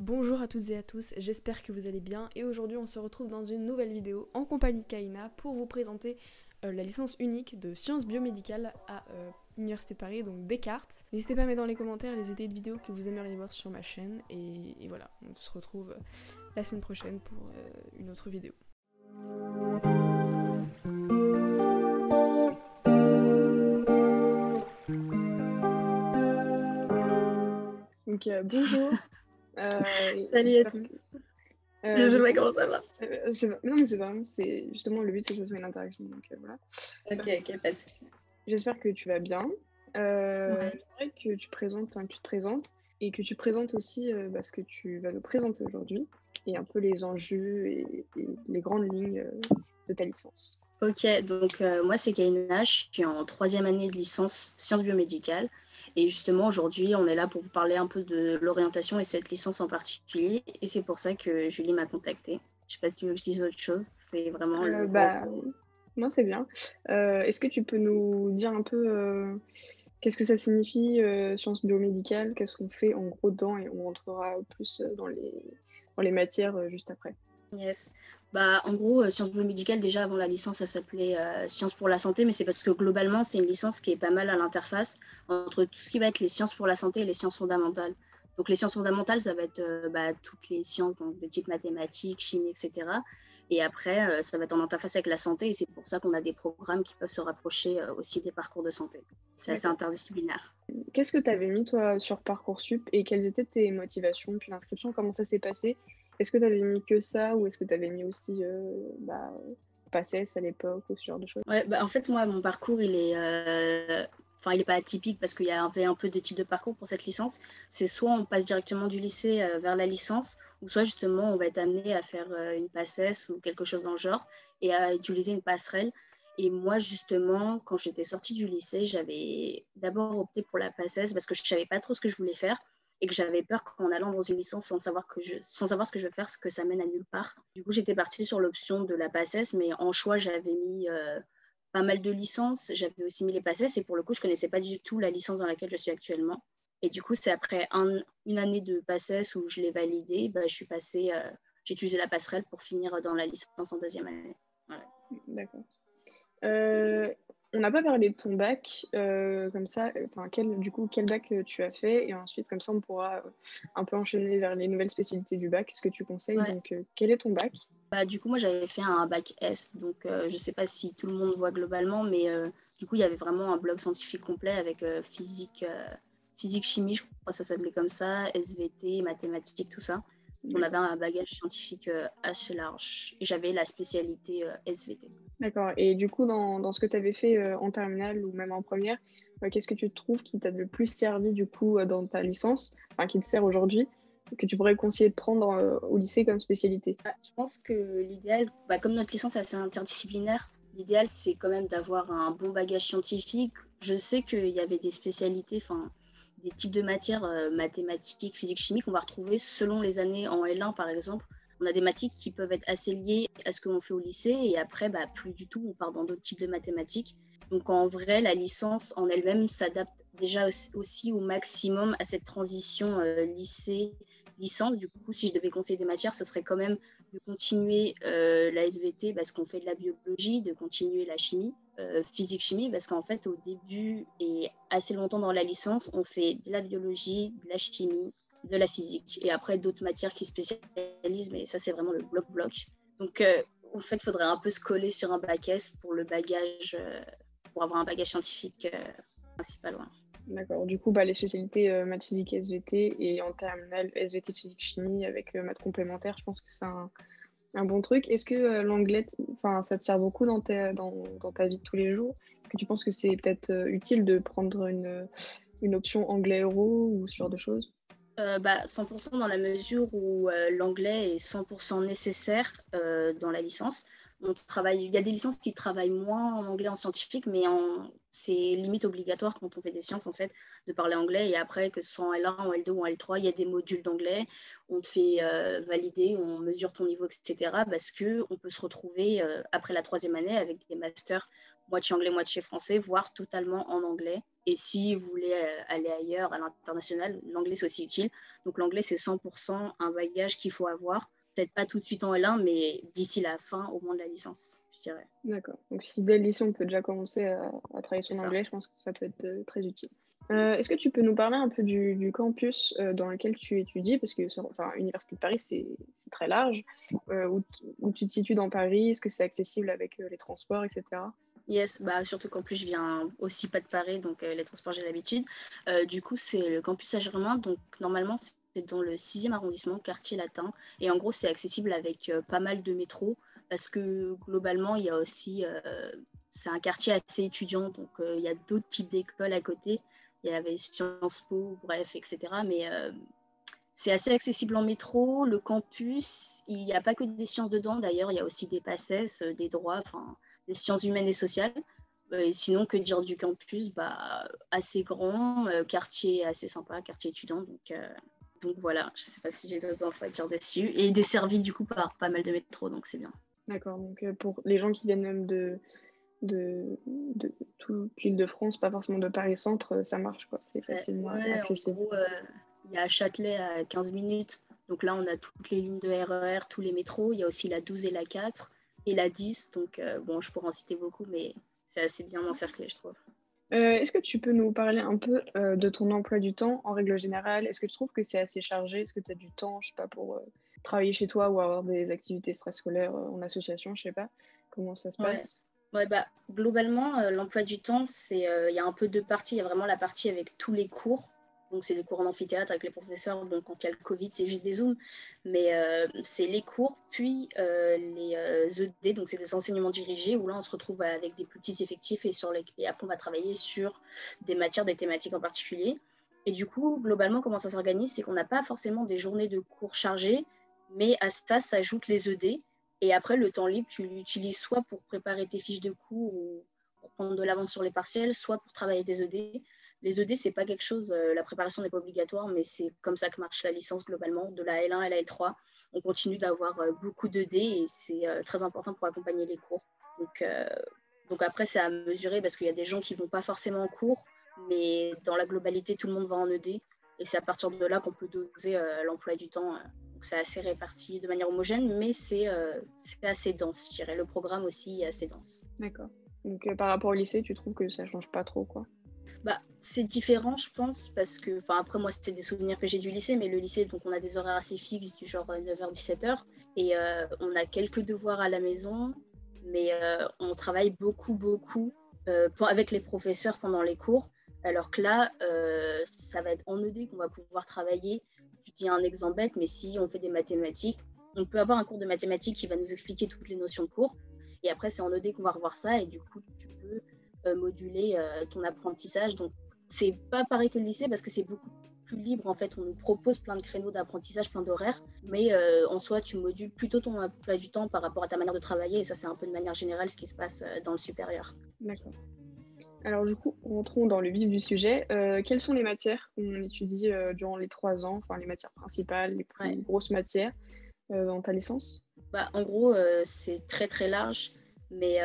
Bonjour à toutes et à tous, j'espère que vous allez bien et aujourd'hui on se retrouve dans une nouvelle vidéo en compagnie de Kaina pour vous présenter euh, la licence unique de sciences biomédicales à euh, l'Université de Paris, donc Descartes. N'hésitez pas à mettre dans les commentaires les idées de vidéos que vous aimeriez voir sur ma chaîne et, et voilà, on se retrouve euh, la semaine prochaine pour euh, une autre vidéo. Donc bonjour. Euh, Salut à tous. Euh, Je sais pas comment ça marche. euh, Non mais c'est grave, c'est justement le but c'est que ça soit une interaction. Donc euh, voilà. Ok, ok, pas de soucis. J'espère que tu vas bien. Euh, Ouais. J'aimerais que tu présentes, enfin, tu te présentes et que tu présentes aussi bah, ce que tu vas nous présenter aujourd'hui et un peu les enjeux et, et les grandes lignes de ta licence. Ok, donc moi c'est Kaina, je suis en troisième année de licence sciences biomédicales. Et justement aujourd'hui on est là pour vous parler un peu de l'orientation et cette licence en particulier. Et c'est pour ça que Julie m'a contactée. Je sais pas si tu veux que je dise autre chose, c'est vraiment Euh, le bah, non, c'est bien. Euh, Est-ce que tu peux nous dire un peu euh, qu'est-ce que ça signifie, euh, sciences biomédicales, qu'est-ce qu'on fait en gros dedans et on rentrera plus euh, dans les, dans les matières euh, juste après? Yes. Bah, en gros, euh, sciences biomédicales, déjà avant la licence, ça s'appelait euh, sciences pour la santé, mais c'est parce que globalement, c'est une licence qui est pas mal à l'interface entre tout ce qui va être les sciences pour la santé et les sciences fondamentales. Donc, les sciences fondamentales, ça va être euh, bah, toutes les sciences donc, de type mathématiques, chimie, etc. Et après, euh, ça va être en interface avec la santé, et c'est pour ça qu'on a des programmes qui peuvent se rapprocher aussi des parcours de santé. C'est assez interdisciplinaire. Qu'est-ce que tu avais mis toi sur Parcoursup et quelles étaient tes motivations depuis l'inscription? Comment ça s'est passé? Est-ce que tu avais mis que ça ou est-ce que tu avais mis aussi euh, bah, à l'époque ou ce genre de choses? Ouais, bah, en fait, moi, mon parcours, il est, euh, enfin, il est pas atypique parce qu'il y avait un peu de type de parcours pour cette licence. C'est soit on passe directement du lycée euh, vers la licence, ou soit justement on va être amené à faire une PACES ou quelque chose dans le genre et à utiliser une passerelle. Et moi, justement, quand j'étais sortie du lycée, j'avais d'abord opté pour la PACES parce que je savais pas trop ce que je voulais faire et que j'avais peur qu'en allant dans une licence sans savoir, que je, sans savoir ce que je veux faire, ce que ça mène à nulle part. Du coup, j'étais partie sur l'option de la PACES, mais en choix, j'avais mis euh, pas mal de licences. J'avais aussi mis les PACES et pour le coup, je connaissais pas du tout la licence dans laquelle je suis actuellement. Et du coup, c'est après un- une année de PACES où je l'ai validée, bah, je suis passée, euh, j'ai utilisé la passerelle pour finir dans la licence en deuxième année. D'accord. Euh, on n'a pas parlé de ton bac, euh, comme ça, enfin, quel, du coup, quel bac euh, tu as fait, et ensuite, comme ça, on pourra euh, un peu enchaîner vers les nouvelles spécialités du bac, ce que tu conseilles. Ouais. Donc, quel est ton bac? Bah, du coup, moi, j'avais fait un bac S, donc je sais pas si tout le monde voit globalement, mais du coup, il y avait vraiment un bloc scientifique complet avec physique, physique, chimie, je crois que ça s'appelait comme ça, SVT, mathématiques, tout ça. On avait un bagage scientifique euh, assez large et j'avais la spécialité euh, SVT. D'accord. Et du coup, dans, dans ce que tu avais fait euh, en terminale ou même en première, qu'est-ce que tu trouves qui t'a le plus servi du coup dans ta licence, enfin qui te sert aujourd'hui, que tu pourrais conseiller de prendre au lycée comme spécialité? Ah, je pense que l'idéal, bah, comme notre licence est assez interdisciplinaire, l'idéal c'est quand même d'avoir un bon bagage scientifique. Je sais qu'il y avait des spécialités, enfin des types de matières euh, mathématiques, physique, chimie qu'on va retrouver selon les années en L1 par exemple. On a des matières qui peuvent être assez liées à ce que l'on fait au lycée et après bah, plus du tout, on part dans d'autres types de mathématiques. Donc en vrai, la licence en elle-même s'adapte déjà aussi, au maximum à cette transition euh, lycée-licence. Du coup, si je devais conseiller des matières, ce serait quand même de continuer euh, la SVT parce qu'on fait de la biologie, de continuer la chimie, euh, physique-chimie, parce qu'en fait, au début et assez longtemps dans la licence, on fait de la biologie, de la chimie, de la physique, et après d'autres matières qui spécialisent, mais ça, c'est vraiment le bloc-bloc. Donc, euh, en fait, il faudrait un peu se coller sur un bac S pour le bagage, euh, pour avoir un bagage scientifique euh, principal. D'accord. Du coup, bah, les spécialités euh, maths physique SVT et en terminale SVT physique chimie avec euh, maths complémentaire, je pense que c'est un, bon truc. Est-ce que euh, l'anglais, ça te sert beaucoup dans ta, vie de tous les jours? Est-ce que tu penses que c'est peut-être utile de prendre une, option anglais-euro ou ce genre de choses? Bah, 100% dans la mesure où l'anglais est 100% nécessaire dans la licence. On travaille, il y a des licences qui travaillent moins en anglais en scientifique, mais c'est limite obligatoire quand on fait des sciences en fait de parler anglais. Et après, que ce soit en L1, en L2 ou en L3, il y a des modules d'anglais. On te fait euh, valider, on mesure ton niveau, etc. Parce que on peut se retrouver euh, après la troisième année avec des masters moitié anglais, moitié français, voire totalement en anglais. Et si vous voulez aller ailleurs, à l'international, l'anglais c'est aussi utile. Donc l'anglais c'est 100% un bagage qu'il faut avoir. Peut-être pas tout de suite en L1, mais d'ici la fin au moins de la licence, je dirais. D'accord. Donc si dès le lycée on peut déjà commencer à, travailler son anglais, je pense que ça peut être très utile. Euh, est-ce que tu peux nous parler un peu du, campus euh, dans lequel tu étudies? Parce que enfin, Université de Paris, c'est très large. Euh, où, tu te situes dans Paris? Est-ce que c'est accessible avec les transports, etc. Yes, bah, surtout qu'en plus je viens aussi pas de Paris, donc les transports j'ai l'habitude. du coup, c'est le campus Saint-Germain, donc normalement c'est dans le 6e arrondissement, quartier latin. Et en gros, c'est accessible avec pas mal de métros, parce que globalement, il y a aussi. c'est un quartier assez étudiant, donc il y a d'autres types d'écoles à côté il y avait Sciences Po, bref, etc. Mais euh, c'est assez accessible en métro. Le campus, il n'y a pas que des sciences dedans. D'ailleurs, il y a aussi des PACES, euh, des droits, enfin, des sciences humaines et sociales. Euh, sinon, que dire du campus? Bah, Assez grand, quartier assez sympa, quartier étudiant. Donc, donc voilà, je ne sais pas si j'ai d'autres infos à dire dessus. Et desservi du coup par pas mal de métros, donc c'est bien. D'accord, donc pour les gens qui viennent même de, de, de toute l'île de France, pas forcément de Paris Centre, ça marche, quoi. C'est facilement accessible. Euh, il y a Châtelet à 15 minutes. Donc là, on a toutes les lignes de RER, e tous les métros. Il y a aussi la 12 et la 4 et la 10. Donc, euh, bon, je pourrais en citer beaucoup, mais c'est assez bien encerclé, je trouve. Euh, est-ce que tu peux nous parler un peu de ton emploi du temps en règle générale? Est-ce que tu trouves que c'est assez chargé? Est-ce que tu as du temps, je sais pas, pour travailler chez toi ou avoir des activités stress scolaires en association Je sais pas? Comment ça se passe? Ouais, bah, globalement, euh, l'emploi du temps, c'est euh, il y a un peu deux parties. Il y a vraiment la partie avec tous les cours. Donc, c'est des cours en amphithéâtre avec les professeurs. Bon, quand il y a le Covid, c'est juste des Zooms. Mais euh, c'est les cours, puis les ED, donc c'est des enseignements dirigés, où là, on se retrouve avec des plus petits effectifs et, après, on va travailler sur des matières, des thématiques en particulier. Et du coup, globalement, comment ça s'organise C'est qu'on n'a pas forcément des journées de cours chargées, mais à ça s'ajoutent les ED. Et après, le temps libre, tu l'utilises soit pour préparer tes fiches de cours ou pour prendre de l'avance sur les partiels, soit pour travailler tes ED. Les ED, c'est pas quelque chose, euh, la préparation n'est pas obligatoire, mais c'est comme ça que marche la licence globalement, de la L1 à la L3. On continue d'avoir euh, beaucoup d'ED et c'est euh, très important pour accompagner les cours. Donc, donc après, c'est à mesurer parce qu'il y a des gens qui vont pas forcément en cours, mais dans la globalité, tout le monde va en ED. Et c'est à partir de là qu'on peut doser l'emploi du temps c'est assez réparti de manière homogène, mais c'est assez dense, je dirais. Le programme aussi est assez dense. D'accord. Donc par rapport au lycée, tu trouves que ça change pas trop, quoi? Bah, c'est différent, je pense, parce que, enfin, après, moi, c'était des souvenirs que j'ai du lycée, mais le lycée, donc, on a des horaires assez fixes, du genre 9h-17h, euh, et on a quelques devoirs à la maison, mais on travaille beaucoup, beaucoup avec les professeurs pendant les cours, alors que là, ça va être en ED qu'on va pouvoir travailler je dis un exemple bête, mais si on fait des mathématiques, on peut avoir un cours de mathématiques qui va nous expliquer toutes les notions de cours. Et après, c'est en ED qu'on va revoir ça. Et du coup, tu peux euh, moduler euh, ton apprentissage. Donc, c'est pas pareil que le lycée parce que c'est beaucoup plus libre. En fait, on nous propose plein de créneaux d'apprentissage, plein d'horaires. Mais euh, en soi, tu modules plutôt ton emploi du temps par rapport à ta manière de travailler. Et ça, c'est un peu de manière générale ce qui se passe dans le supérieur. D'accord. Alors du coup, rentrons dans le vif du sujet. Euh, quelles sont les matières qu'on étudie euh, durant les trois ans, enfin les matières principales, les plus grosses matières euh, dans ta licence? Bah, En gros, c'est très très large, mais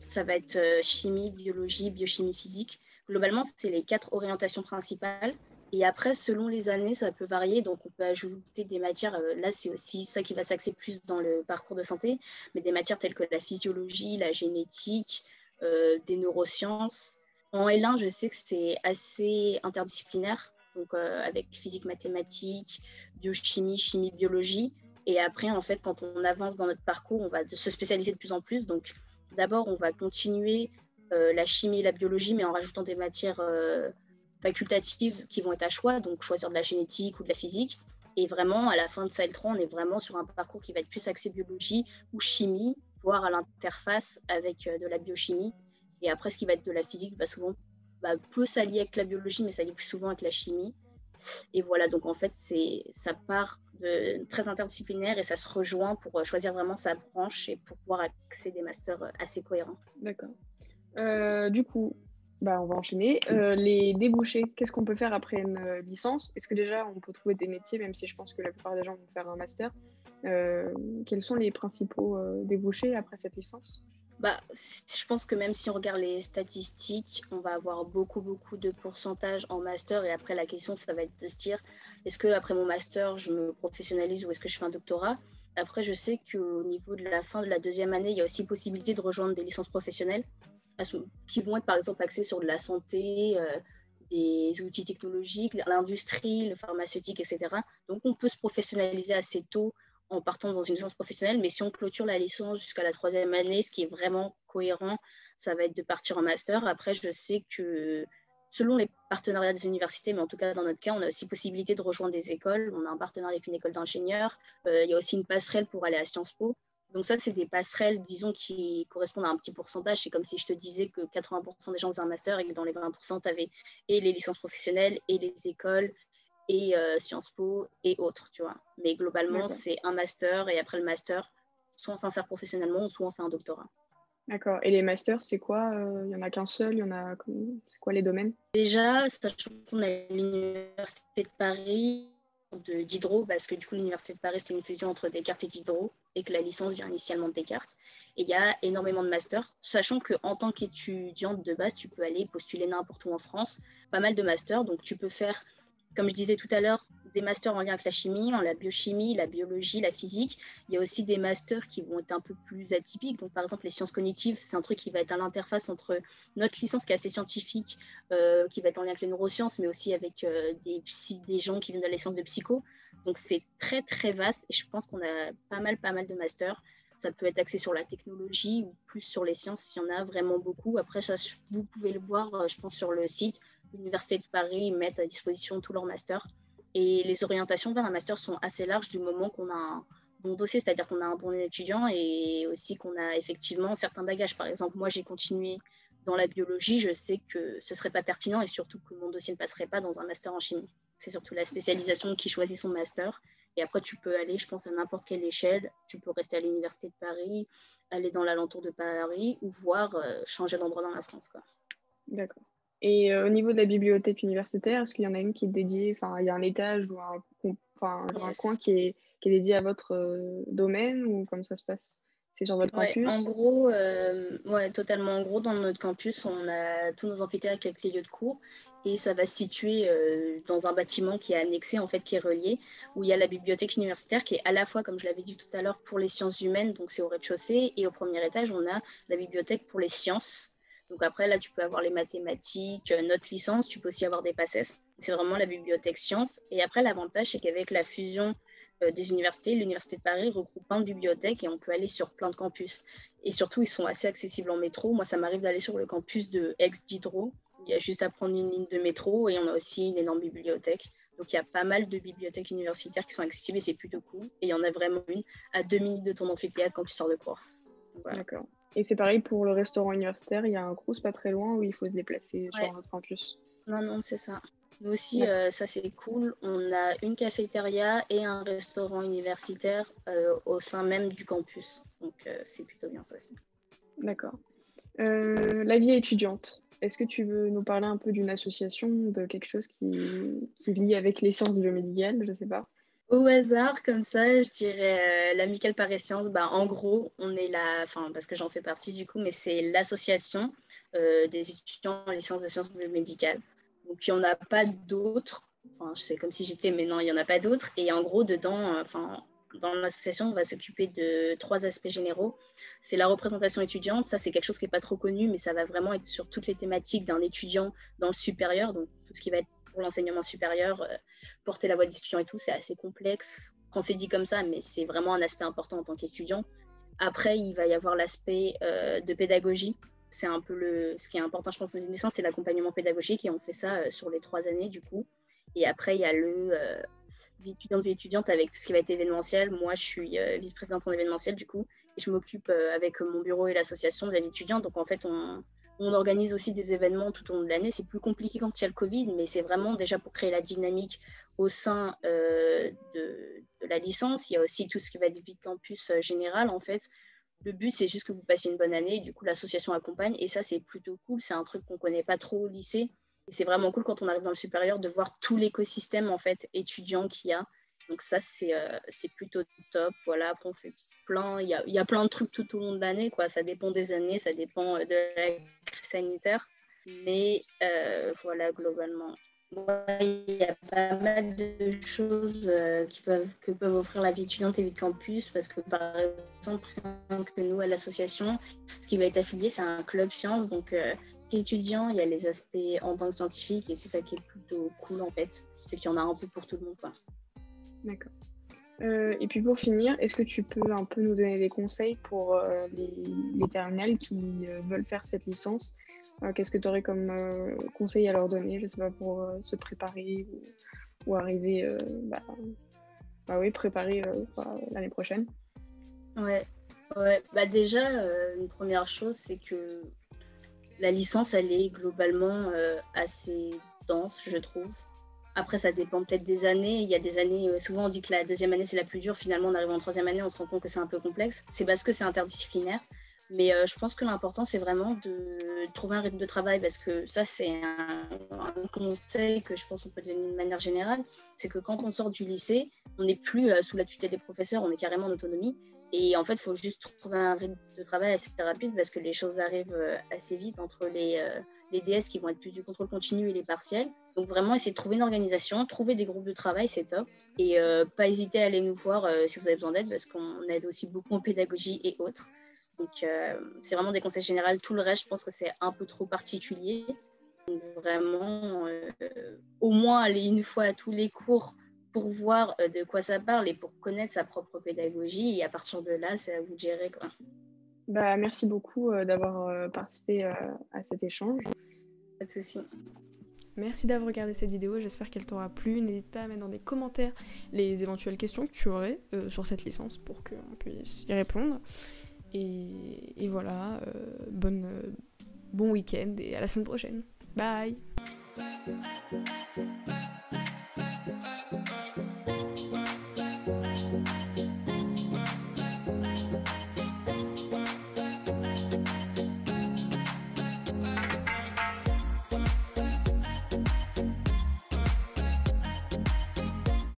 ça va être chimie, biologie, biochimie physique. Globalement, c'est les quatre orientations principales. Et après, selon les années, ça peut varier. Donc, on peut ajouter des matières. là, c'est aussi ça qui va s'axer plus dans le parcours de santé, mais des matières telles que la physiologie, la génétique, euh, des neurosciences. En L1, je sais que c'est assez interdisciplinaire, donc euh, avec physique, mathématiques, biochimie, chimie, biologie. Et après, en fait, quand on avance dans notre parcours, on va se spécialiser de plus en plus. Donc, d'abord, on va continuer euh, la chimie et la biologie, mais en rajoutant des matières facultatives qui vont être à choix, donc choisir de la génétique ou de la physique. Et vraiment, à la fin de ça L3, on est vraiment sur un parcours qui va être plus axé biologie ou chimie, à l'interface avec euh, de la biochimie. Et après, ce qui va être de la physique va souvent bah, peut s'allier avec la biologie, mais ça s'allie plus souvent avec la chimie. Et voilà, donc en fait, ça part très interdisciplinaire et ça se rejoint pour euh, choisir vraiment sa branche et pour pouvoir accéder des masters euh, assez cohérents. D'accord. du coup, bah, on va enchaîner. les débouchés, qu'est-ce qu'on peut faire après une licence? Est-ce que déjà on peut trouver des métiers, même si je pense que la plupart des gens vont faire un master? Euh, quels sont les principaux euh, débouchés après cette licence? Bah, je pense que même si on regarde les statistiques, on va avoir beaucoup, beaucoup de pourcentage en master. Et après, la question, ça va être de se dire, est-ce que après mon master, je me professionnalise ou est-ce que je fais un doctorat? Après, je sais qu'au niveau de la fin de la deuxième année, il y a aussi possibilité de rejoindre des licences professionnelles qui vont être par exemple axées sur de la santé, euh, des outils technologiques, l'industrie, le pharmaceutique, etc. Donc, on peut se professionnaliser assez tôt en partant dans une licence professionnelle, mais si on clôture la licence jusqu'à la troisième année, ce qui est vraiment cohérent, ça va être de partir en master. Après, je sais que selon les partenariats des universités, mais en tout cas dans notre cas, on a aussi possibilité de rejoindre des écoles. On a un partenariat avec une école d'ingénieurs. Euh, il y a aussi une passerelle pour aller à Sciences Po. Donc ça, c'est des passerelles, disons, qui correspondent à un petit pourcentage. C'est comme si je te disais que 80% des gens faisaient un master et que dans les 20%, tu avais et les licences professionnelles et les écoles et euh, Sciences Po et autres, tu vois. Mais globalement, c'est un master et après le master, soit on s'insère professionnellement, soit on fait un doctorat. D'accord. Et les masters, c'est quoi euh, Il y en a qu'un seul Il y en a C'est quoi les domaines? Déjà, sachant qu'on a l'université de Paris de d'Hydro, parce que du coup l'université de Paris c'était une fusion entre Descartes et Diderot, et que la licence vient initialement de Descartes. Et il y a énormément de masters, sachant qu'en tant qu'étudiante de base, tu peux aller postuler n'importe où en France, pas mal de masters, donc tu peux faire comme je disais tout à l'heure, des masters en lien avec la chimie, en la biochimie, la biologie, la physique. Il y a aussi des masters qui vont être un peu plus atypiques. Donc, par exemple, les sciences cognitives, c'est un truc qui va être à l'interface entre notre licence qui est assez scientifique, euh, qui va être en lien avec les neurosciences, mais aussi avec euh, des, gens qui viennent de la licence de psycho. Donc, c'est très, très vaste et je pense qu'on a pas mal, pas mal de masters. Ça peut être axé sur la technologie ou plus sur les sciences, il y en a vraiment beaucoup. Après, ça, vous pouvez le voir, euh, je pense, sur le site l'Université de Paris mettent à disposition tous leurs masters. Et les orientations vers un master sont assez larges du moment qu'on a un bon dossier, c'est-à-dire qu'on a un bon étudiant et aussi qu'on a effectivement certains bagages. Par exemple, moi, j'ai continué dans la biologie, je sais que ce ne serait pas pertinent et surtout que mon dossier ne passerait pas dans un master en chimie. C'est surtout la spécialisation qui choisit son master. Et après, tu peux aller, je pense, à n'importe quelle échelle. Tu peux rester à l'Université de Paris, aller dans l'alentour de Paris ou voir euh, changer d'endroit dans la France. D'accord. Et euh, au niveau de la bibliothèque universitaire, est-ce qu'il y en a une qui est dédiée, enfin, il y a un étage ou un, enfin, un coin qui est, qui est, dédié à votre euh, domaine ou comme ça se passe? C'est sur votre campus? En gros, euh, ouais, totalement. En gros, dans notre campus, on a tous nos amphithéâtres avec les lieux de cours et ça va se situer dans un bâtiment qui est annexé, en fait, qui est relié, où il y a la bibliothèque universitaire qui est à la fois, comme je l'avais dit tout à l'heure, pour les sciences humaines, donc c'est au rez-de-chaussée, et au premier étage, on a la bibliothèque pour les sciences, donc après, là, tu peux avoir les mathématiques, euh, notre licence, tu peux aussi avoir des passes. C'est vraiment la bibliothèque sciences. Et après, l'avantage, c'est qu'avec la fusion euh, des universités, l'Université de Paris regroupe plein de bibliothèques et on peut aller sur plein de campus. Et surtout, ils sont assez accessibles en métro. Moi, ça m'arrive d'aller sur le campus de Aix-Diderot. Il y a juste à prendre une ligne de métro et on a aussi une énorme bibliothèque. Donc, il y a pas mal de bibliothèques universitaires qui sont accessibles et c'est plutôt cool. Et il y en a vraiment une à deux minutes de ton amphithéâtre quand tu sors de cours. D'accord. Et c'est pareil pour le restaurant universitaire, il y a un Crous pas très loin où il faut se déplacer sur notre campus. Non, non, c'est ça. Nous aussi, euh, ça c'est cool. On a une cafétéria et un restaurant universitaire euh, au sein même du campus. Donc euh, c'est plutôt bien ça aussi. D'accord. la vie étudiante. Est-ce que tu veux nous parler un peu d'une association, de quelque chose qui, qui lie avec les sciences biomédicales? Je ne sais pas. Au hasard, comme ça, je dirais euh, l'Amicale Paris Sciences. Bah, en gros, on est là, parce que j'en fais partie du coup, mais c'est l'association euh, des étudiants en licence de sciences médicales. Donc, il n'y en a pas d'autres. Enfin, c'est comme si j'étais, mais non, il n'y en a pas d'autres. Et en gros, dedans, euh, enfin, dans l'association, on va s'occuper de trois aspects généraux. C'est la représentation étudiante. Ça, c'est quelque chose qui n'est pas trop connu, mais ça va vraiment être sur toutes les thématiques d'un étudiant dans le supérieur. Donc, tout ce qui va être l'enseignement supérieur, euh, porter la voix des étudiants et tout, c'est assez complexe quand c'est dit comme ça, mais c'est vraiment un aspect important en tant qu'étudiant. Après, il va y avoir l'aspect euh, de pédagogie. C'est un peu le, ce qui est important, je pense, dans une licence, c'est l'accompagnement pédagogique et on fait ça euh, sur les trois années du coup. Et après, il y a le vie étudiante, vie étudiante avec tout ce qui va être événementiel. Moi, je suis vice-présidente en événementiel du coup et je m'occupe avec mon bureau et l'association de la vie étudiante. Donc en fait, on, on organise aussi des événements tout au long de l'année. C'est plus compliqué quand il y a le Covid, mais c'est vraiment déjà pour créer la dynamique au sein euh, de, la licence. Il y a aussi tout ce qui va être vie campus euh, général, en fait. Le but, c'est juste que vous passiez une bonne année. Du coup, l'association accompagne. Et ça, c'est plutôt cool. C'est un truc qu'on ne connaît pas trop au lycée. Et c'est vraiment cool quand on arrive dans le supérieur de voir tout l'écosystème, en fait, étudiant qu'il y a. Donc ça, c'est c'est plutôt top. Voilà, après, on fait plein, il y a, y a, plein de trucs tout au long de l'année. Ça dépend des années, ça dépend de la crise sanitaire. Mais voilà, globalement, il y a pas mal de choses euh, qui peuvent, que peuvent offrir la vie étudiante et vie de campus parce que par exemple, que nous à l'association, ce qui va être affilié, c'est un club sciences. Donc, euh, étudiant, il y a les aspects en tant que scientifique et c'est ça qui est plutôt cool en fait. C'est qu'il y en a un peu pour tout le monde. D'accord. Euh, et puis pour finir, est-ce que tu peux un peu nous donner des conseils pour les, les terminales qui veulent faire cette licence? Euh, qu'est-ce que tu aurais comme euh, conseil à leur donner, je sais pas, pour euh, se préparer ou, arriver, bah, bah, oui, préparer l'année prochaine? Ouais, ouais. Bah déjà, une première chose, c'est que la licence, elle est globalement assez dense, je trouve. Après, ça dépend peut-être des années. Il y a des années, souvent on dit que la deuxième année c'est la plus dure. Finalement, on arrive en troisième année, on se rend compte que c'est un peu complexe. C'est parce que c'est interdisciplinaire. Mais euh, je pense que l'important, c'est vraiment de trouver un rythme de travail parce que ça, c'est un, conseil que je pense qu'on peut donner de manière générale. C'est que quand on sort du lycée, on n'est plus euh, sous la tutelle des professeurs, on est carrément en autonomie. Et en fait, il faut juste trouver un rythme de travail assez rapide parce que les choses arrivent euh, assez vite entre les, les DS qui vont être plus du contrôle continu et les partiels. Donc vraiment, essayer de trouver une organisation, trouver des groupes de travail, c'est top. Et pas hésiter à aller nous voir si vous avez besoin d'aide parce qu'on aide aussi beaucoup en pédagogie et autres. Donc, euh, c'est vraiment des conseils généraux. Tout le reste, je pense que c'est un peu trop particulier. Donc, vraiment, euh, au moins aller une fois à tous les cours pour voir euh, de quoi ça parle et pour connaître sa propre pédagogie. Et à partir de là, c'est à vous de gérer. Quoi. Bah, merci beaucoup d'avoir participé à cet échange. Pas de souci. Merci d'avoir regardé cette vidéo, j'espère qu'elle t'aura plu. N'hésite pas à mettre dans les commentaires les éventuelles questions que tu aurais sur cette licence pour qu'on puisse y répondre. Et, voilà, euh, bonne, euh, bon week-end et à la semaine prochaine. Bye